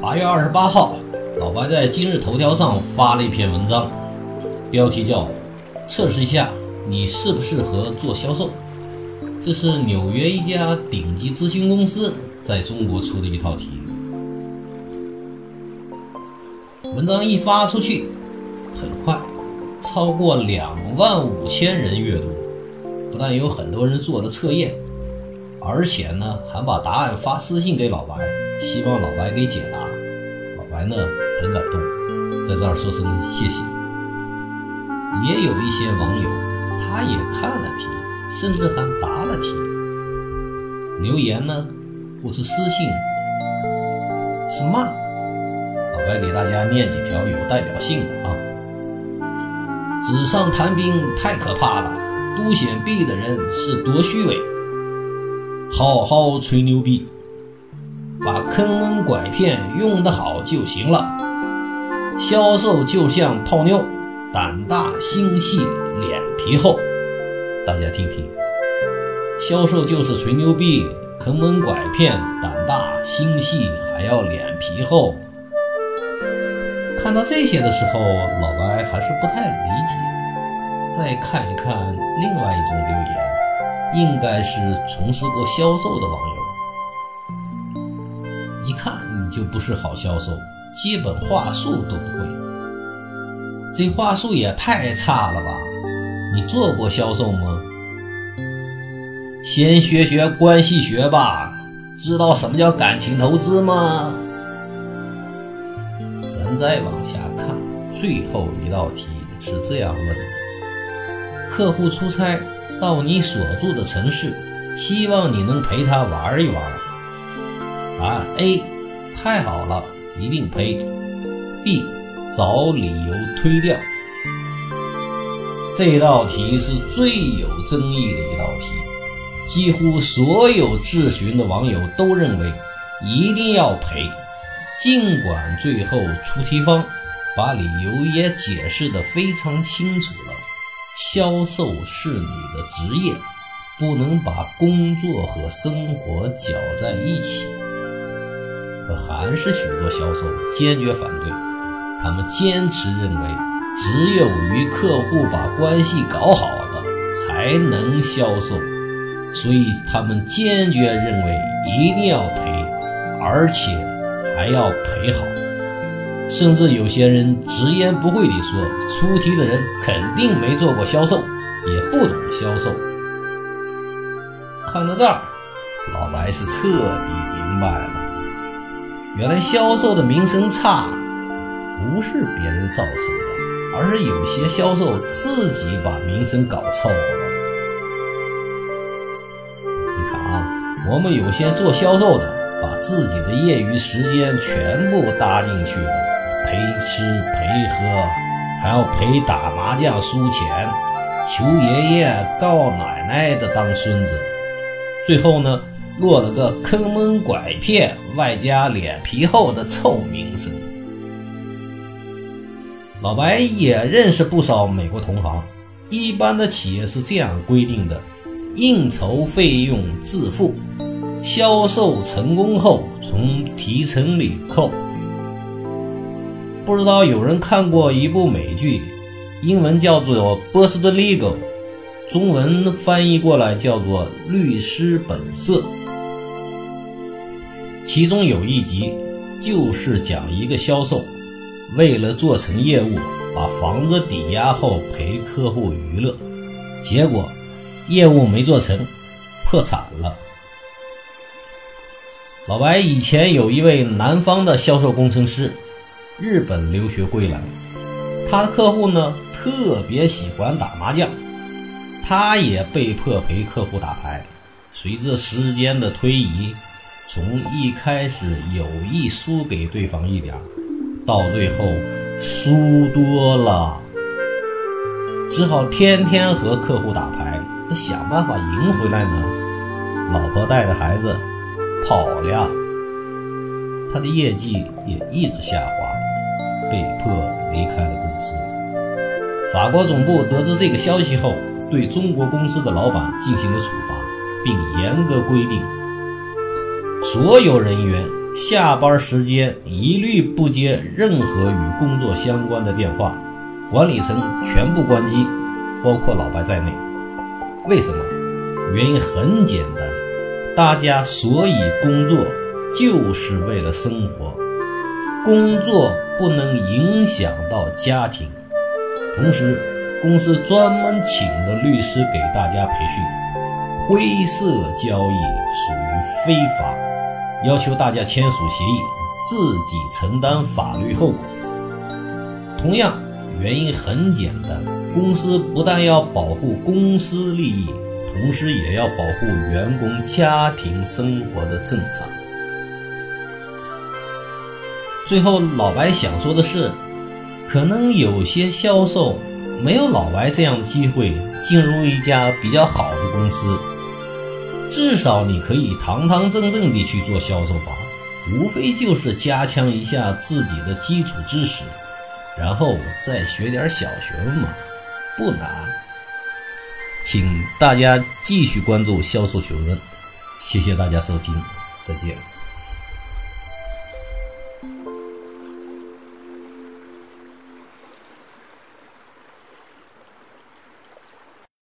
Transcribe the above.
八月二十八号老白在今日头条上发了一篇文章标题叫测试一下你适不适合做销售这是纽约一家顶级咨询公司在中国出的一套题文章一发出去很快超过两万五千人阅读。不但有很多人做了测验，而且呢还把答案发私信给老白，希望老白给解答。老白呢很感动，在这儿说声谢谢。也有一些网友，他也看了题，甚至还答了题。留言呢不是私信，是骂。老白给大家念几条有代表性的啊。纸上谈兵太可怕了，都显币的人是多虚伪，好好吹牛逼，把坑蒙拐骗用得好就行了。销售就像泡妞，胆大心细脸皮厚。大家听听，销售就是吹牛逼、坑蒙拐骗、胆大心细，还要脸皮厚。看到这些的时候，老白还是不太理解。再看一看另外一种留言，应该是从事过销售的网友。一看你就不是好销售，基本话术都不会。这话术也太差了吧？你做过销售吗？先学学关系学吧，知道什么叫感情投资吗？咱再往下看，最后一道题是这样问的：客户出差到你所住的城市，希望你能陪他玩一玩。答案 A：太好了，一定陪。B：找理由推掉。这道题是最有争议的一道题，几乎所有质询的网友都认为一定要赔。尽管最后出题方把理由也解释得非常清楚了，销售是你的职业，不能把工作和生活搅在一起。可还是许多销售坚决反对，他们坚持认为，只有与客户把关系搞好了，才能销售，所以他们坚决认为一定要赔，而且。还要赔好，甚至有些人直言不讳地说，出题的人肯定没做过销售，也不懂销售。看到这儿，老白是彻底明白了，原来销售的名声差，不是别人造成的，而是有些销售自己把名声搞臭了。你看啊，我们有些做销售的。把自己的业余时间全部搭进去了，陪吃陪喝，还要陪打麻将输钱，求爷爷告奶奶的当孙子，最后呢落了个坑蒙拐骗外加脸皮厚的臭名声。老白也认识不少美国同行，一般的企业是这样规定的：应酬费用自付。销售成功后从提成里扣。不知道有人看过一部美剧，英文叫做《波士顿 Legal》，中文翻译过来叫做《律师本色》。其中有一集就是讲一个销售为了做成业务，把房子抵押后陪客户娱乐，结果业务没做成，破产了。老白以前有一位南方的销售工程师，日本留学归来，他的客户呢特别喜欢打麻将，他也被迫陪客户打牌。随着时间的推移，从一开始有意输给对方一点，到最后输多了，只好天天和客户打牌，得想办法赢回来呢。老婆带着孩子。跑了，他的业绩也一直下滑，被迫离开了公司。法国总部得知这个消息后，对中国公司的老板进行了处罚，并严格规定，所有人员下班时间一律不接任何与工作相关的电话，管理层全部关机，包括老白在内。为什么？原因很简单，大家所以工作就是为了生活，工作不能影响到家庭。同时，公司专门请的律师给大家培训，灰色交易属于非法。要求大家签署协议，自己承担法律后果。同样，原因很简单，公司不但要保护公司利益，同时也要保护员工家庭生活的正常。最后，老白想说的是，可能有些销售没有老白这样的机会进入一家比较好的公司。至少你可以堂堂正正地去做销售吧，无非就是加强一下自己的基础知识，然后再学点小学问嘛，不难。请大家继续关注销售学问，谢谢大家收听，再见。